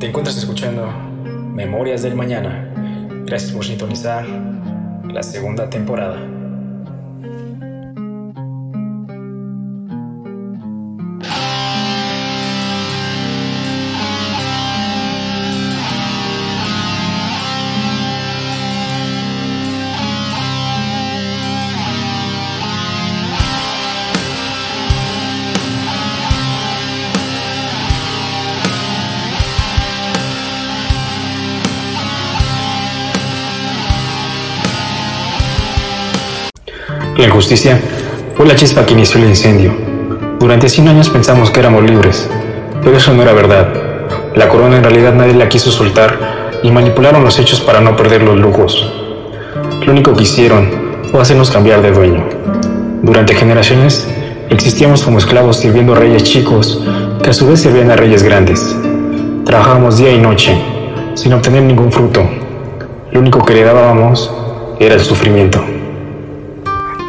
Te encuentras escuchando Memorias del Mañana. Gracias por sintonizar la segunda temporada. La injusticia fue la chispa que inició el incendio. Durante 100 años pensamos que éramos libres, pero eso no era verdad. La corona en realidad nadie la quiso soltar y manipularon los hechos para no perder los lujos. Lo único que hicieron fue hacernos cambiar de dueño. Durante generaciones existíamos como esclavos sirviendo a reyes chicos que a su vez servían a reyes grandes. Trabajábamos día y noche sin obtener ningún fruto. Lo único que le dábamos era el sufrimiento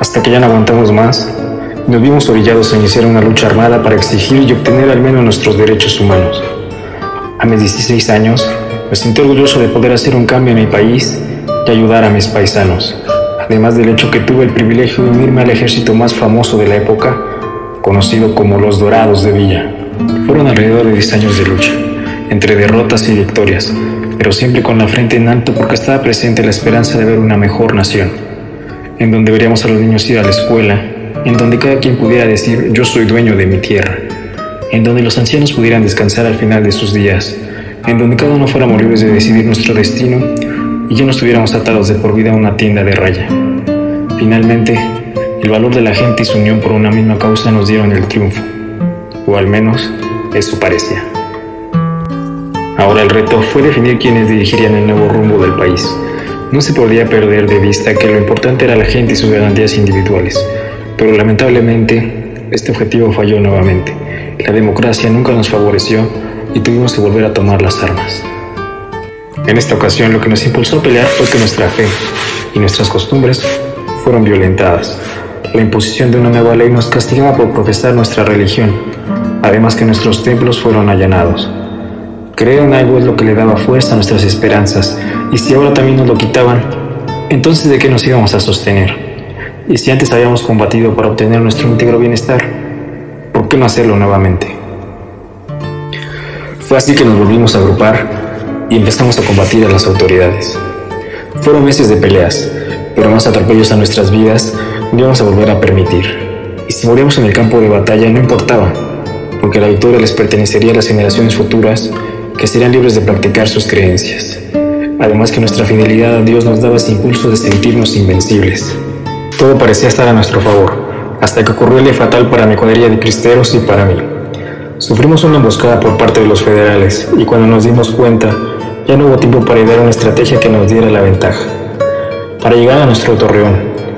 hasta que ya no aguantamos más, nos vimos orillados a iniciar una lucha armada para exigir y obtener al menos nuestros derechos humanos. A mis 16 años, me sentí orgulloso de poder hacer un cambio en mi país y ayudar a mis paisanos, además del hecho que tuve el privilegio de unirme al ejército más famoso de la época, conocido como los Dorados de Villa. Fueron alrededor de 10 años de lucha, entre derrotas y victorias, pero siempre con la frente en alto porque estaba presente la esperanza de ver una mejor nación en donde veríamos a los niños ir a la escuela, en donde cada quien pudiera decir yo soy dueño de mi tierra, en donde los ancianos pudieran descansar al final de sus días, en donde cada uno fuéramos libres de decidir nuestro destino y ya no estuviéramos atados de por vida a una tienda de raya. Finalmente, el valor de la gente y su unión por una misma causa nos dieron el triunfo, o al menos eso parecía. Ahora el reto fue definir quiénes dirigirían el nuevo rumbo del país no se podía perder de vista que lo importante era la gente y sus garantías individuales, pero lamentablemente este objetivo falló nuevamente. La democracia nunca nos favoreció y tuvimos que volver a tomar las armas. En esta ocasión lo que nos impulsó a pelear fue que nuestra fe y nuestras costumbres fueron violentadas. La imposición de una nueva ley nos castigaba por profesar nuestra religión, además que nuestros templos fueron allanados. Creer en algo es lo que le daba fuerza a nuestras esperanzas, y si ahora también nos lo quitaban, entonces ¿de qué nos íbamos a sostener? Y si antes habíamos combatido para obtener nuestro íntegro bienestar, ¿por qué no hacerlo nuevamente? Fue así que nos volvimos a agrupar y empezamos a combatir a las autoridades. Fueron meses de peleas, pero más atropellos a nuestras vidas no íbamos a volver a permitir. Y si moríamos en el campo de batalla no importaba, porque la victoria les pertenecería a las generaciones futuras que serían libres de practicar sus creencias. Además que nuestra fidelidad a Dios nos daba ese impulso de sentirnos invencibles. Todo parecía estar a nuestro favor, hasta que ocurrió el fatal para mi cuadrilla de cristeros y para mí. Sufrimos una emboscada por parte de los federales y cuando nos dimos cuenta, ya no hubo tiempo para idear una estrategia que nos diera la ventaja. Para llegar a nuestro torreón,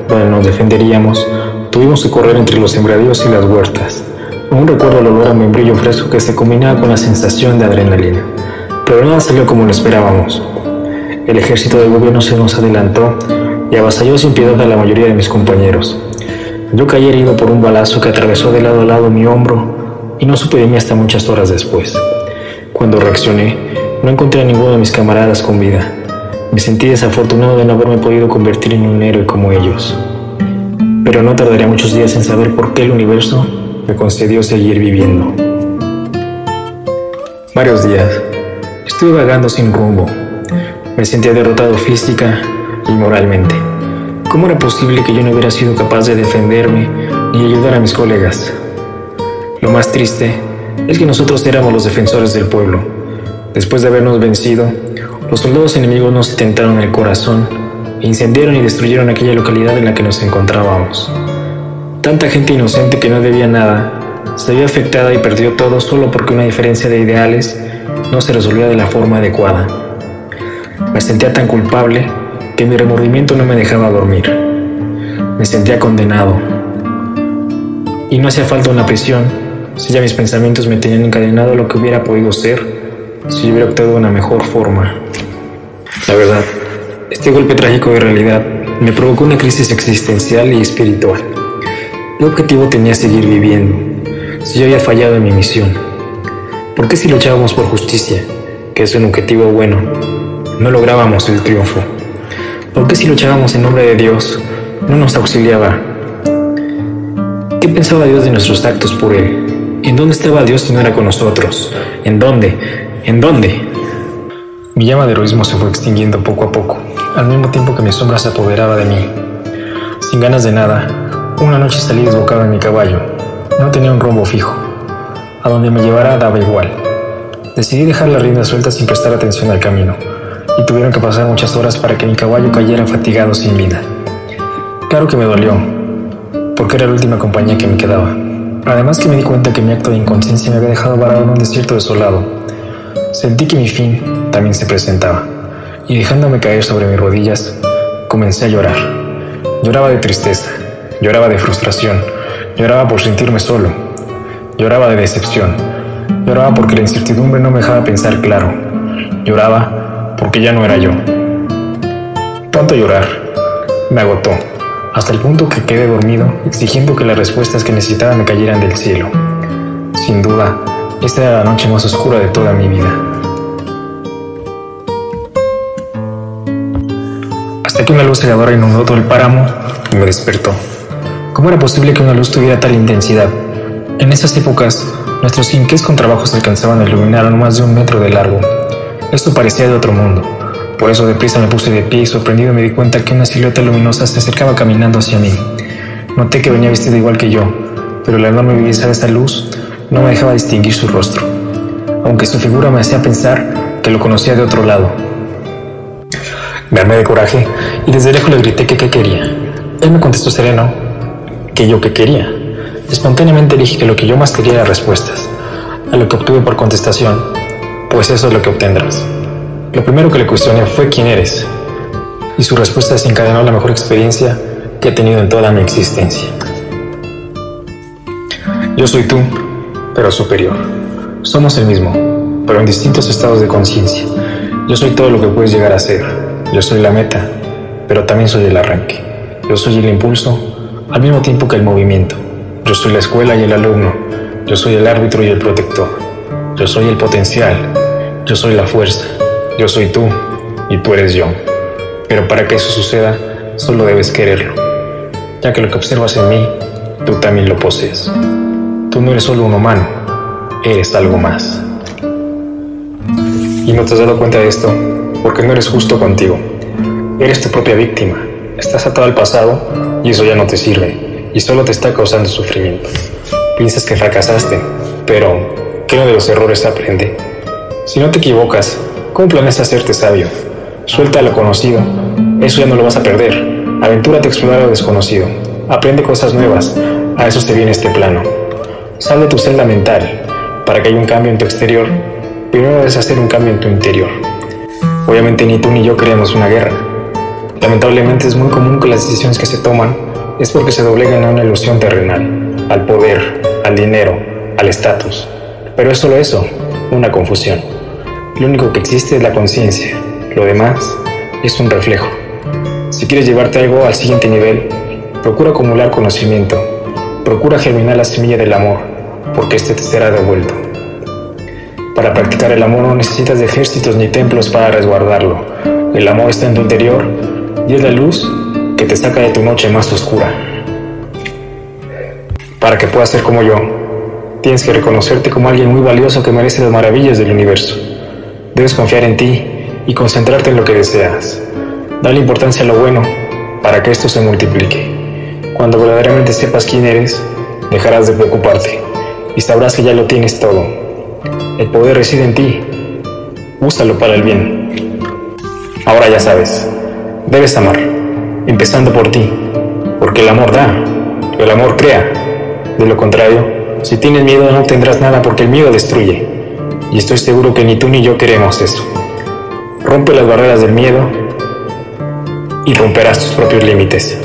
donde nos defenderíamos, tuvimos que correr entre los sembradíos y las huertas. Aún recuerdo el olor a membrillo fresco que se combinaba con la sensación de adrenalina, pero nada salió como lo esperábamos. El ejército del gobierno se nos adelantó y avasalló sin piedad a la mayoría de mis compañeros. Yo caí herido por un balazo que atravesó de lado a lado mi hombro y no supe de mí hasta muchas horas después. Cuando reaccioné, no encontré a ninguno de mis camaradas con vida. Me sentí desafortunado de no haberme podido convertir en un héroe como ellos. Pero no tardaría muchos días en saber por qué el universo me concedió seguir viviendo. Varios días estuve vagando sin rumbo. Me sentía derrotado física y moralmente. ¿Cómo era posible que yo no hubiera sido capaz de defenderme ni ayudar a mis colegas? Lo más triste es que nosotros éramos los defensores del pueblo. Después de habernos vencido, los soldados enemigos nos tentaron el corazón incendiaron y destruyeron aquella localidad en la que nos encontrábamos. Tanta gente inocente que no debía nada se vio afectada y perdió todo solo porque una diferencia de ideales no se resolvía de la forma adecuada. Me sentía tan culpable que mi remordimiento no me dejaba dormir. Me sentía condenado. Y no hacía falta una prisión si ya mis pensamientos me tenían encadenado a lo que hubiera podido ser si yo hubiera optado de una mejor forma. La verdad, este golpe trágico de realidad me provocó una crisis existencial y espiritual. ¿Qué objetivo tenía seguir viviendo si yo había fallado en mi misión? ¿Por qué si luchábamos por justicia que es un objetivo bueno, no lográbamos el triunfo. ¿Por qué si luchábamos en nombre de Dios, no nos auxiliaba? ¿Qué pensaba Dios de nuestros actos por Él? ¿En dónde estaba Dios si no era con nosotros? ¿En dónde? ¿En dónde? Mi llama de heroísmo se fue extinguiendo poco a poco, al mismo tiempo que mi sombra se apoderaba de mí. Sin ganas de nada, una noche salí desbocado en mi caballo. No tenía un rumbo fijo. A donde me llevara daba igual. Decidí dejar la rienda suelta sin prestar atención al camino, y tuvieron que pasar muchas horas para que mi caballo cayera fatigado sin vida. Claro que me dolió, porque era la última compañía que me quedaba. Además que me di cuenta que mi acto de inconsciencia me había dejado varado en un desierto desolado. Sentí que mi fin también se presentaba, y dejándome caer sobre mis rodillas, comencé a llorar. Lloraba de tristeza, lloraba de frustración, lloraba por sentirme solo, lloraba de decepción, Lloraba porque la incertidumbre no me dejaba pensar claro. Lloraba porque ya no era yo. Tanto llorar me agotó, hasta el punto que quedé dormido exigiendo que las respuestas que necesitaba me cayeran del cielo. Sin duda, esta era la noche más oscura de toda mi vida. Hasta que una luz cegadora inundó todo el páramo y me despertó. ¿Cómo era posible que una luz tuviera tal intensidad? En esas épocas, Nuestros quinqués con trabajos alcanzaban a iluminar a más de un metro de largo. Esto parecía de otro mundo. Por eso deprisa me puse de pie y sorprendido me di cuenta que una silueta luminosa se acercaba caminando hacia mí. Noté que venía vestido igual que yo, pero la enorme belleza de esa luz no me dejaba distinguir su rostro, aunque su figura me hacía pensar que lo conocía de otro lado. Me armé de coraje y desde lejos le grité que qué quería. Él me contestó sereno que yo qué quería. Espontáneamente dije que lo que yo más quería era respuestas, a lo que obtuve por contestación, pues eso es lo que obtendrás. Lo primero que le cuestioné fue quién eres, y su respuesta desencadenó la mejor experiencia que he tenido en toda mi existencia. Yo soy tú, pero superior. Somos el mismo, pero en distintos estados de conciencia. Yo soy todo lo que puedes llegar a ser. Yo soy la meta, pero también soy el arranque. Yo soy el impulso, al mismo tiempo que el movimiento. Yo soy la escuela y el alumno. Yo soy el árbitro y el protector. Yo soy el potencial. Yo soy la fuerza. Yo soy tú y tú eres yo. Pero para que eso suceda, solo debes quererlo. Ya que lo que observas en mí, tú también lo posees. Tú no eres solo un humano, eres algo más. Y no te has dado cuenta de esto porque no eres justo contigo. Eres tu propia víctima. Estás atado al pasado y eso ya no te sirve y solo te está causando sufrimiento. Piensas que fracasaste, pero ¿qué uno de los errores aprende? Si no te equivocas, ¿cómo planeas hacerte sabio? Suelta lo conocido, eso ya no lo vas a perder. Aventúrate a explorar lo desconocido. Aprende cosas nuevas, a eso te viene este plano. Sal de tu celda mental. Para que haya un cambio en tu exterior, primero debes hacer un cambio en tu interior. Obviamente ni tú ni yo queremos una guerra. Lamentablemente es muy común que las decisiones que se toman es porque se doblegan a una ilusión terrenal, al poder, al dinero, al estatus. Pero es solo eso, una confusión. Lo único que existe es la conciencia, lo demás es un reflejo. Si quieres llevarte algo al siguiente nivel, procura acumular conocimiento, procura germinar la semilla del amor, porque este te será devuelto. Para practicar el amor no necesitas de ejércitos ni templos para resguardarlo. El amor está en tu interior y es la luz que te saca de tu noche más oscura. Para que puedas ser como yo, tienes que reconocerte como alguien muy valioso que merece las maravillas del universo. Debes confiar en ti y concentrarte en lo que deseas. Dale importancia a lo bueno para que esto se multiplique. Cuando verdaderamente sepas quién eres, dejarás de preocuparte y sabrás que ya lo tienes todo. El poder reside en ti. Úsalo para el bien. Ahora ya sabes, debes amar empezando por ti, porque el amor da, el amor crea. De lo contrario, si tienes miedo no tendrás nada porque el miedo destruye. Y estoy seguro que ni tú ni yo queremos eso. Rompe las barreras del miedo y romperás tus propios límites.